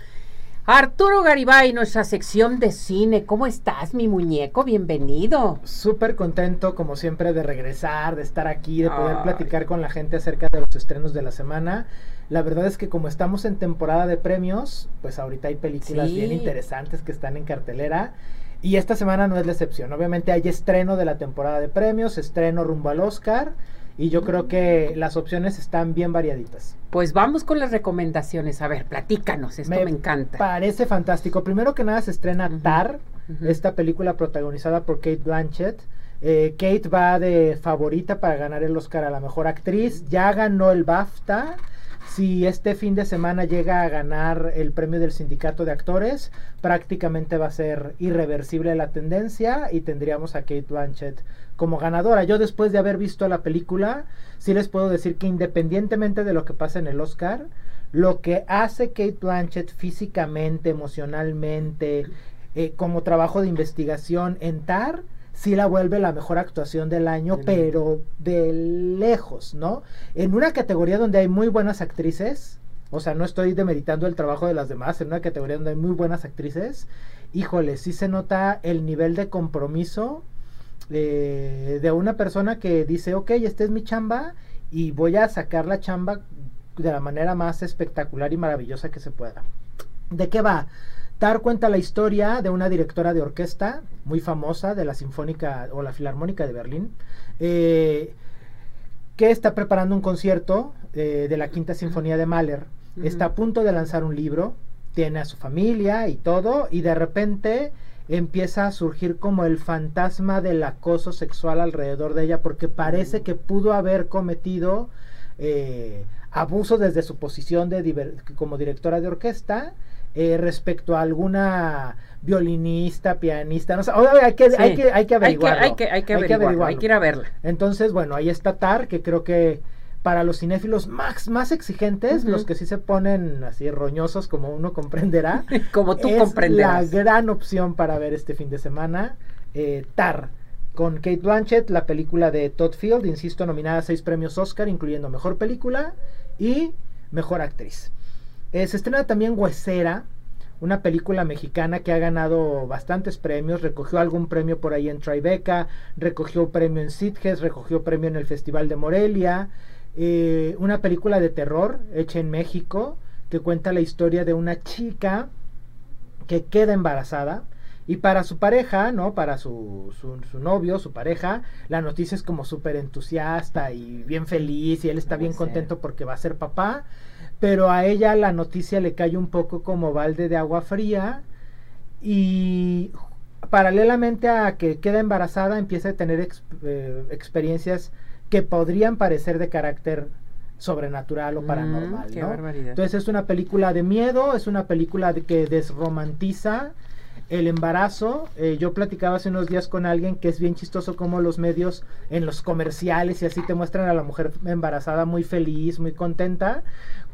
Arturo Garibay, nuestra sección de cine. ¿Cómo estás, mi muñeco? Bienvenido. Súper contento, como siempre, de regresar, de estar aquí, de poder platicar con la gente acerca de los estrenos de la semana. La verdad es que como estamos en temporada de premios, pues ahorita hay películas bien interesantes que están en cartelera. Y esta semana no es la excepción. Obviamente hay estreno de la temporada de premios, estreno rumbo al Oscar. Y yo creo que las opciones están bien variaditas. Pues vamos con las recomendaciones. A ver, platícanos, esto me, encanta. Parece fantástico. Primero que nada se estrena Tar, esta película protagonizada por Kate Blanchett. Eh, Kate va de favorita para ganar el Oscar a la mejor actriz. Ya ganó el BAFTA si este fin de semana llega a ganar el premio del sindicato de actores, prácticamente va a ser irreversible la tendencia y tendríamos a Kate Blanchett como ganadora. Yo después de haber visto la película, sí les puedo decir que independientemente de lo que pase en el Oscar, lo que hace Kate Blanchett físicamente, emocionalmente, eh, como trabajo de investigación en TAR, sí la vuelve la mejor actuación del año, pero de lejos, ¿no? En una categoría donde hay muy buenas actrices, o sea, no estoy demeritando el trabajo de las demás, en una categoría donde hay muy buenas actrices, híjole, sí se nota el nivel de compromiso eh, de una persona que dice, ok, esta es mi chamba y voy a sacar la chamba de la manera más espectacular y maravillosa que se pueda. ¿De qué va? Tar cuenta la historia de una directora de orquesta muy famosa de la Sinfónica o la Filarmónica de Berlín, eh, que está preparando un concierto eh, de la Quinta Sinfonía de Mahler. Está a punto de lanzar un libro, tiene a su familia y todo, y de repente empieza a surgir como el fantasma del acoso sexual alrededor de ella, porque parece que pudo haber cometido eh, abuso desde su posición de como directora de orquesta eh, respecto a alguna violinista, pianista, no sé, hay, que, hay, que, hay que averiguarlo. Hay que, hay que, averiguarlo, hay que ir a verla. Entonces, bueno, ahí está Tar, que creo que para los cinéfilos más, más exigentes, los que sí se ponen así roñosos, como uno comprenderá, como tú es comprenderás. La gran opción para ver este fin de semana, eh, Tar, con Kate Blanchett, la película de Todd Field, insisto, nominada a seis premios Oscar, incluyendo Mejor Película y Mejor Actriz. Eh, se estrena también Huesera, una película mexicana que ha ganado bastantes premios, recogió algún premio por ahí en Tribeca, recogió premio en Sitges, recogió premio en el Festival de Morelia, eh, una película de terror hecha en México que cuenta la historia de una chica que queda embarazada Y para su pareja, ¿no? Para su, su, novio, su pareja, la noticia es como súper entusiasta y bien feliz y él está bien contento porque va a ser papá. Pero a ella la noticia le cae un poco como balde de agua fría y paralelamente a que queda embarazada empieza a tener eh, experiencias que podrían parecer de carácter sobrenatural o mm, paranormal. Entonces es una película de miedo, es una película de que desromantiza el embarazo. Eh, yo platicaba hace unos días con alguien que es bien chistoso como los medios en los comerciales y así te muestran a la mujer embarazada muy feliz, muy contenta,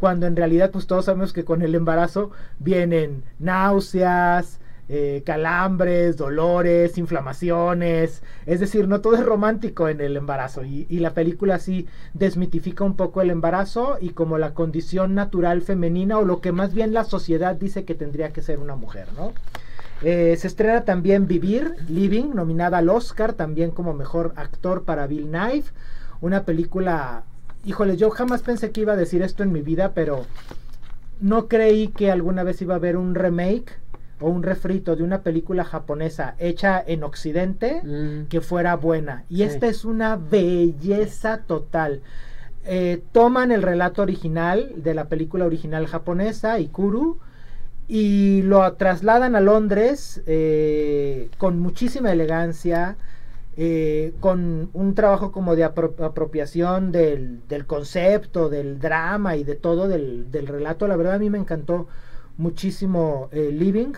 cuando en realidad pues todos sabemos que con el embarazo vienen náuseas, eh, calambres, dolores, inflamaciones. Es decir, no todo es romántico en el embarazo. Y, la película sí desmitifica un poco el embarazo y como la condición natural femenina o lo que más bien la sociedad dice que tendría que ser una mujer, ¿no? Eh, se estrena también Vivir, Living, nominada al Oscar, también como mejor actor para Bill Knife. Una película, híjole, yo jamás pensé que iba a decir esto en mi vida, pero no creí que alguna vez iba a haber un remake o un refrito de una película japonesa hecha en Occidente mm. que fuera buena. Y esta es una belleza total. Eh, toman el relato original de la película original japonesa, Ikuru, y lo trasladan a Londres eh, con muchísima elegancia, eh, con un trabajo como de apropiación del, concepto, del drama y de todo del, relato. La verdad a mí me encantó muchísimo Living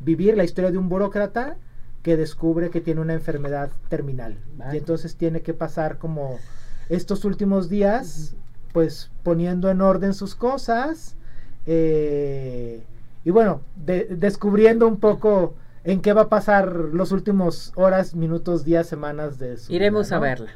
vivir la historia de un burócrata que descubre que tiene una enfermedad terminal. Y entonces tiene que pasar como estos últimos días, pues poniendo en orden sus cosas. Eh, y bueno, descubriendo un poco en qué va a pasar los últimos horas, minutos, días, semanas de su Iremos a verla.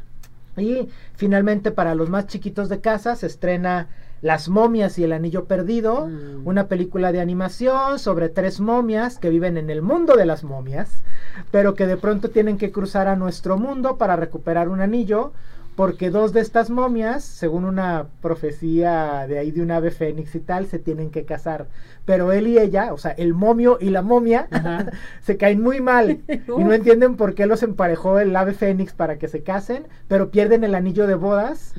Y finalmente para los más chiquitos de casa se estrena las momias y el anillo perdido, mm. una película de animación sobre tres momias que viven en el mundo de las momias, pero que de pronto tienen que cruzar a nuestro mundo para recuperar un anillo, porque dos de estas momias, según una profecía de ahí de un ave fénix y tal, se tienen que casar. Pero él y ella, o sea, el momio y la momia, se caen muy mal y no entienden por qué los emparejó el ave fénix para que se casen, pero pierden el anillo de bodas.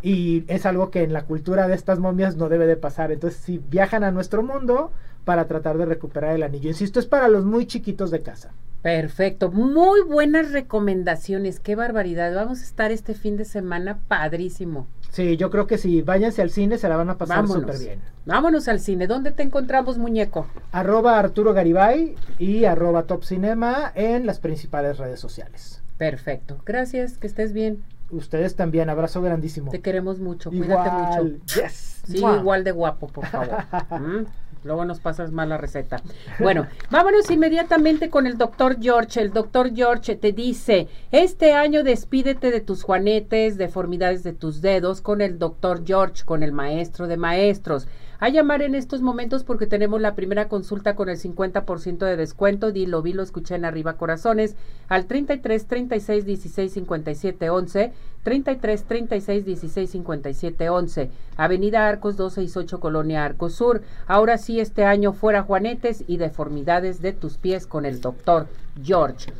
Y es algo que en la cultura de estas momias no debe de pasar. Entonces, si viajan a nuestro mundo para tratar de recuperar el anillo. Insisto, es para los muy chiquitos de casa. Perfecto, muy buenas recomendaciones, qué barbaridad. Vamos a estar este fin de semana padrísimo. Sí, yo creo que si váyanse al cine se la van a pasar súper bien. Vámonos al cine. ¿Dónde te encontramos, muñeco? Arroba Arturo Garibay y arroba Top Cinema en las principales redes sociales. Perfecto. Gracias, que estés bien. Ustedes también, abrazo grandísimo. Te queremos mucho, cuídate mucho. Yes. Sí, igual de guapo, por favor. Mm, luego nos pasas mal la receta. Bueno, vámonos inmediatamente con el doctor George. El doctor George te dice, este año despídete de tus juanetes, deformidades de tus dedos, con el doctor George, con el maestro de maestros. A llamar en estos momentos porque tenemos la primera consulta con el 50% de descuento. Dilo, vi, lo escuché en arriba corazones al 33 36 16 57 11. 33 36 16 57 11. Avenida Arcos 268 Colonia Arcos Sur. Ahora sí, este año fuera Juanetes y deformidades de tus pies con el doctor George.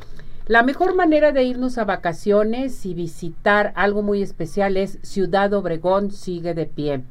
La mejor manera de irnos a vacaciones y visitar algo muy especial es Ciudad Obregón sigue de pie.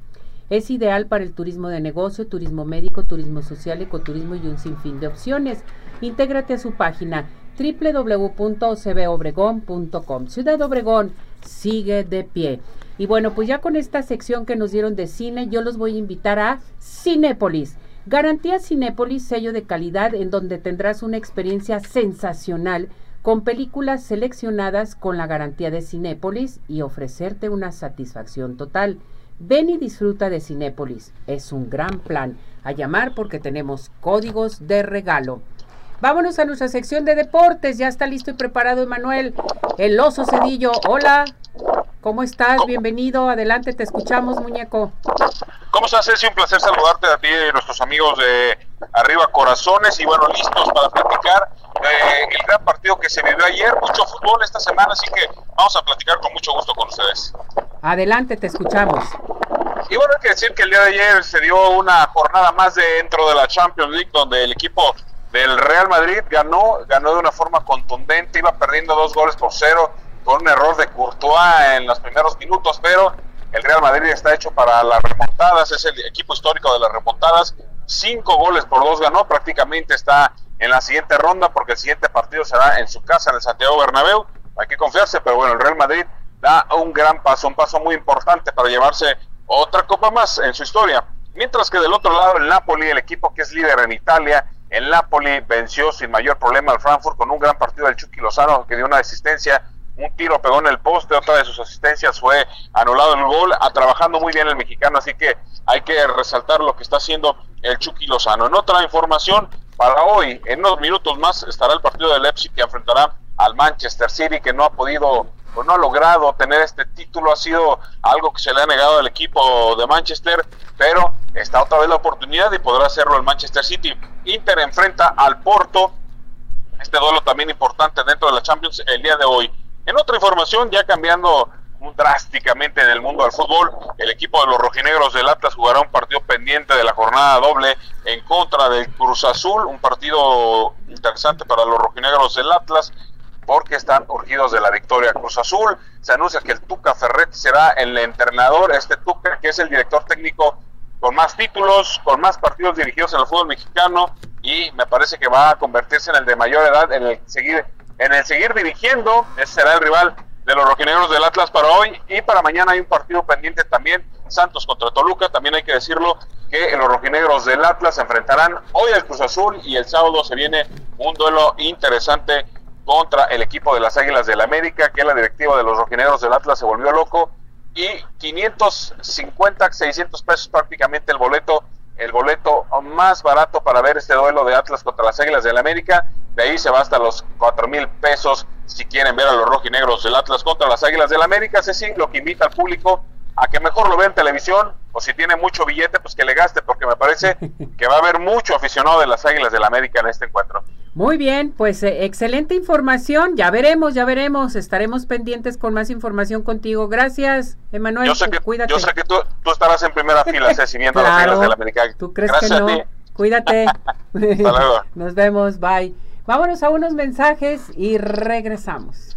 Es ideal para el turismo de negocio, turismo médico, turismo social, ecoturismo y un sinfín de opciones. Intégrate a su página www.cbobregón.com. Ciudad Obregón sigue de pie. Y bueno, pues ya con esta sección que nos dieron de cine, yo los voy a invitar a Cinépolis. Garantía Cinépolis, sello de calidad en donde tendrás una experiencia sensacional con películas seleccionadas con la garantía de Cinépolis y ofrecerte una satisfacción total. Ven y disfruta de Cinépolis. Es un gran plan. A llamar porque tenemos códigos de regalo. Vámonos a nuestra sección de deportes. Ya está listo y preparado Emanuel. El oso cedillo. Hola. ¿Cómo estás? Bienvenido. Adelante, te escuchamos, muñeco. ¿Cómo estás, Ceci? Un placer saludarte a ti y a nuestros amigos de Arriba Corazones. Y bueno, listos para platicar eh, el gran partido que se vivió ayer. Mucho fútbol esta semana, así que vamos a platicar con mucho gusto con ustedes. Adelante, te escuchamos. Y bueno, hay que decir que el día de ayer se dio una jornada más dentro de la Champions League, donde el equipo del Real Madrid, ganó, ganó de una forma contundente, iba perdiendo dos goles por cero con un error de Courtois en los primeros minutos, pero el Real Madrid está hecho para las remontadas, es el equipo histórico de las remontadas, cinco goles por dos ganó, prácticamente está en la siguiente ronda porque el siguiente partido será en su casa, en el Santiago Bernabéu, hay que confiarse, pero bueno, el Real Madrid da un gran paso, un paso muy importante para llevarse otra copa más en su historia. Mientras que del otro lado el Napoli, el equipo que es líder en Italia, el Napoli venció sin mayor problema al Frankfurt con un gran partido del Chucky Lozano que dio una asistencia, un tiro pegó en el poste, otra de sus asistencias fue anulado el gol, a, trabajando muy bien el mexicano, así que hay que resaltar lo que está haciendo el Chucky Lozano. En otra información, para hoy, en unos minutos más, estará el partido del Leipzig que enfrentará al Manchester City, que no ha podido o no ha logrado tener este título, ha sido algo que se le ha negado al equipo de Manchester, pero está otra vez la oportunidad y podrá hacerlo el Manchester City. Inter enfrenta al Porto, este duelo también importante dentro de la Champions el día de hoy. En otra información, ya cambiando drásticamente en el mundo del fútbol, el equipo de los rojinegros del Atlas jugará un partido pendiente de la jornada doble en contra del Cruz Azul, un partido interesante para los rojinegros del Atlas porque están urgidos de la victoria Cruz Azul. Se anuncia que el Tuca Ferretti será el entrenador, este Tuca que es el director técnico con más títulos, con más partidos dirigidos en el fútbol mexicano y me parece que va a convertirse en el de mayor edad en el seguir en el seguir dirigiendo, ese será el rival de los rojinegros del Atlas para hoy. Y para mañana hay un partido pendiente también, Santos contra Toluca, también hay que decirlo que los rojinegros del Atlas se enfrentarán hoy al Cruz Azul y el sábado se viene un duelo interesante contra el equipo de las Águilas del América, que la directiva de los rojinegros del Atlas se volvió loco y 550, 600 pesos prácticamente el boleto, el boleto más barato para ver este duelo de Atlas contra las Águilas del América. De ahí se va hasta los 4 mil pesos si quieren ver a los rojinegros del Atlas contra las Águilas del América. sí lo que invita al público a que mejor lo vea en televisión o si tiene mucho billete, pues que le gaste, porque me parece que va a haber mucho aficionado de las Águilas del América en este encuentro. Muy bien, pues eh, excelente información. Ya veremos, ya veremos. Estaremos pendientes con más información contigo. Gracias, Emanuel. Yo sé que, cuídate. Yo sé que tú, estarás en primera fila, Ceci, viendo las Águilas del América. ¿Tú crees que no? Cuídate. Hasta luego. Nos vemos, bye. Vámonos a unos mensajes y regresamos.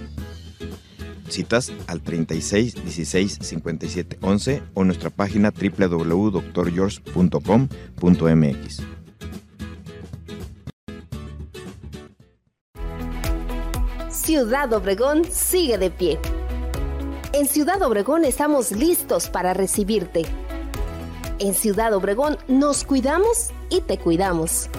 Citas al 36 16 57 11 o nuestra página www.drgeorge.com.mx. Ciudad Obregón sigue de pie. En Ciudad Obregón estamos listos para recibirte. En Ciudad Obregón nos cuidamos y te cuidamos.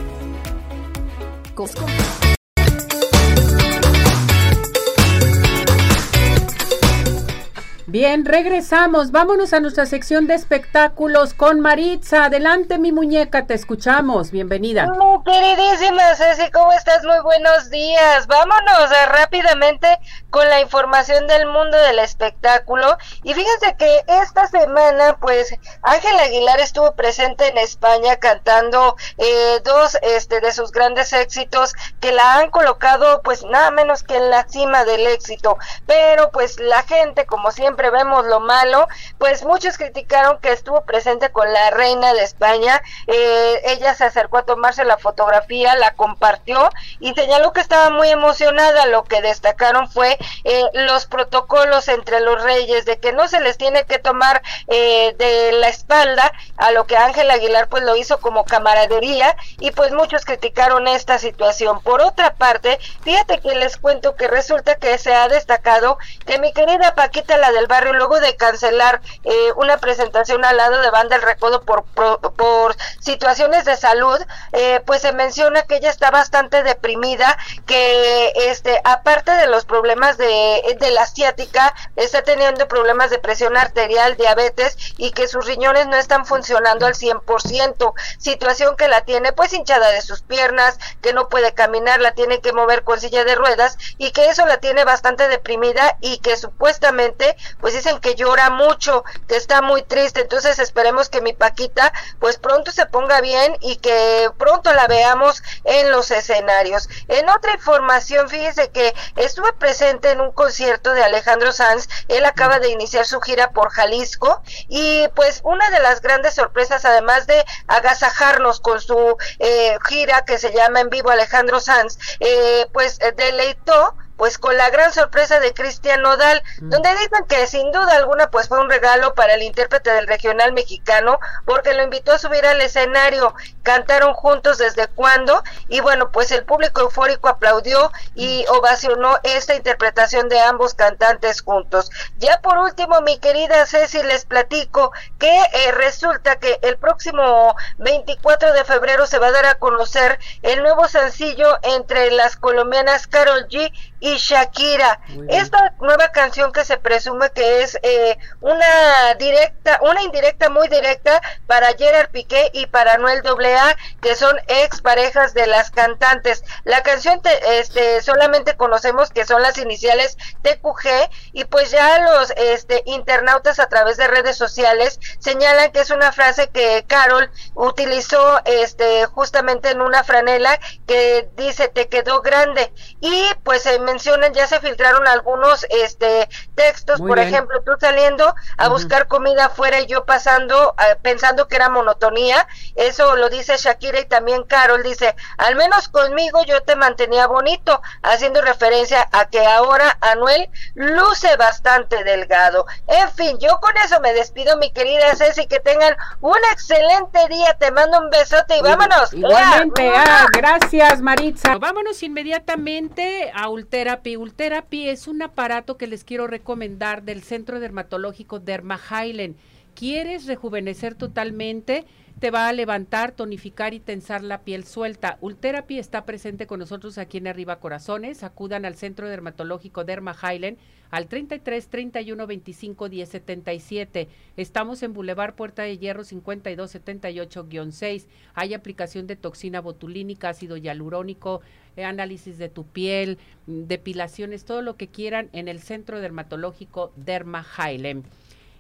Bien, regresamos. Vámonos a nuestra sección de espectáculos con Maritza. Adelante, mi muñeca, te escuchamos. Bienvenida. Queridísima Ceci, ¿cómo estás? Muy buenos días. Vámonos rápidamente con la información del mundo del espectáculo. Y fíjense que esta semana, pues, Ángel Aguilar estuvo presente en España cantando eh, dos este, de sus grandes éxitos que la han colocado, pues, nada menos que en la cima del éxito. Pero, pues, la gente, como siempre, vemos lo malo, pues muchos criticaron que estuvo presente con la reina de España, eh, ella se acercó a tomarse la fotografía, la compartió y señaló que estaba muy emocionada, lo que destacaron fue eh, los protocolos entre los reyes, de que no se les tiene que tomar eh, de la espalda, a lo que Ángel Aguilar pues lo hizo como camaradería y pues muchos criticaron esta situación. Por otra parte, fíjate que les cuento que resulta que se ha destacado que mi querida Paquita, la del barrio, luego de cancelar eh, una presentación al lado de Banda El Recodo por, por, situaciones de salud, eh, pues se menciona que ella está bastante deprimida, que este, aparte de los problemas de, de la asiática, está teniendo problemas de presión arterial, diabetes y que sus riñones no están funcionando al 100%, situación que la tiene pues hinchada de sus piernas, que no puede caminar, la tiene que mover con silla de ruedas y que eso la tiene bastante deprimida y que supuestamente pues dicen que llora mucho, que está muy triste, entonces esperemos que mi Paquita pues pronto se ponga bien y que pronto la veamos en los escenarios. En otra información, fíjese que estuve presente en un concierto de Alejandro Sanz, él acaba de iniciar su gira por Jalisco y pues una de las grandes sorpresas además de agasajarnos con su eh, gira que se llama En Vivo Alejandro Sanz, eh, pues deleitó pues con la gran sorpresa de Cristian Nodal, mm. donde dicen que sin duda alguna pues fue un regalo para el intérprete del regional mexicano, porque lo invitó a subir al escenario, cantaron juntos desde cuándo, y bueno, pues el público eufórico aplaudió y mm. ovacionó esta interpretación de ambos cantantes juntos. Ya por último, mi querida Ceci, les platico que eh, resulta que el próximo 24 de febrero se va a dar a conocer el nuevo sencillo entre las colombianas Carol G y Shakira. Esta nueva canción que se presume que es eh, una directa, una indirecta muy directa para Gerard Piqué y para Noel AA, que son ex parejas de las cantantes. La canción este solamente conocemos que son las iniciales TQG y pues ya los este internautas a través de redes sociales señalan que es una frase que Carol utilizó este justamente en una franela que dice te quedó grande y pues se mencionan, ya se filtraron algunos este textos, por ejemplo, tú saliendo a buscar comida afuera y yo pasando eh, pensando que era monotonía, eso lo dice Shakira y también Carol dice, al menos conmigo yo te mantenía bonito, haciendo referencia a que ahora Anuel luce bastante delgado. En fin, yo con eso me despido, mi querida Ceci, que tengan un excelente día, te mando un besote y vámonos. Igualmente, ah, gracias Maritza. Vámonos inmediatamente a Ulter Ultherapy. Ultherapy es un aparato que les quiero recomendar del Centro Dermatológico Derma Highland. ¿Quieres rejuvenecer totalmente? Te va a levantar, tonificar y tensar la piel suelta. Ultherapy está presente con nosotros aquí en Arriba Corazones. Acudan al Centro Dermatológico Derma Highland al 33 31 25 10 77. Estamos en Boulevard Puerta de Hierro 52 78-6. Hay aplicación de toxina botulínica, ácido hialurónico, eh, análisis de tu piel, mm, depilaciones, todo lo que quieran en el Centro Dermatológico Derma Hailem.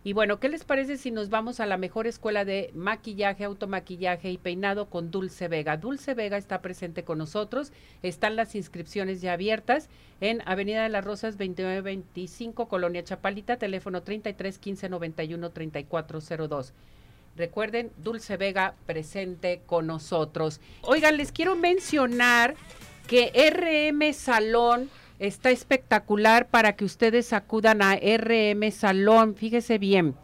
Y bueno, ¿qué les parece si nos vamos a la mejor escuela de maquillaje, automaquillaje y peinado con Dulce Vega? Dulce Vega está presente con nosotros, están las inscripciones ya abiertas en Avenida de las Rosas 2925, Colonia Chapalita, teléfono 33 15 91 3402. Recuerden, Dulce Vega presente con nosotros. Oigan, les quiero mencionar que RM Salón está espectacular para que ustedes acudan a RM Salón. Fíjese bien,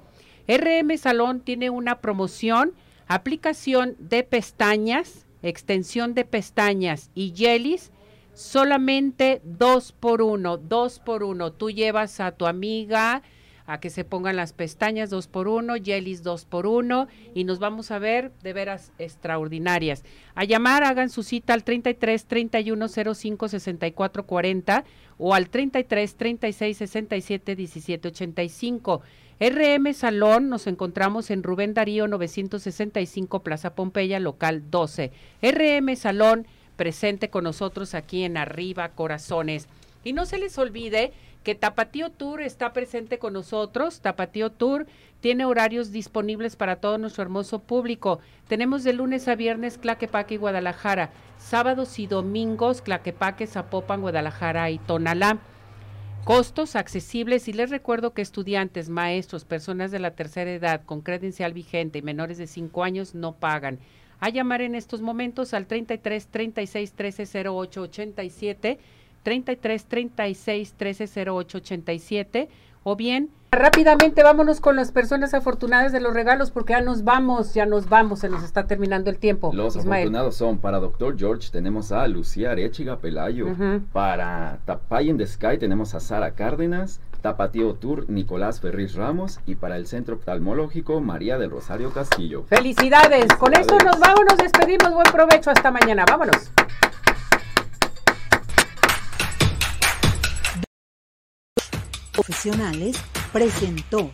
RM Salón tiene una promoción, aplicación de pestañas, extensión de pestañas y jellies, solamente dos por uno, dos por uno. Tú llevas a tu amiga, a que se pongan las pestañas dos por uno, jellies dos por uno y nos vamos a ver de veras extraordinarias. A llamar, hagan su cita al 33 31 05 64 40 o al 33 36 67 17 85. RM Salón, nos encontramos en Rubén Darío 965 Plaza Pompeya, local 12. RM Salón, presente con nosotros aquí en Arriba Corazones. Y no se les olvide que Tapatío Tour está presente con nosotros. Tapatío Tour tiene horarios disponibles para todo nuestro hermoso público. Tenemos de lunes a viernes Claquepaque y Guadalajara, sábados y domingos Claquepaque, Zapopan, Guadalajara y Tonalá. Costos accesibles y les recuerdo que estudiantes, maestros, personas de la tercera edad con credencial vigente y menores de 5 años no pagan. A llamar en estos momentos al 33 36 13 08 87, 33 36 13 08 87 o bien rápidamente vámonos con las personas afortunadas de los regalos porque ya nos vamos, ya nos vamos, se nos está terminando el tiempo. Los afortunados son para Dr. George tenemos a Lucía Arechiga Pelayo, para Tapay in the Sky tenemos a Sara Cárdenas, Tapatío Tour Nicolás Ferriz Ramos y para el Centro Oftalmológico María del Rosario Castillo. Felicidades. Con esto nos vamos, nos despedimos. Buen provecho. Hasta mañana. Vámonos. Profesionales presentó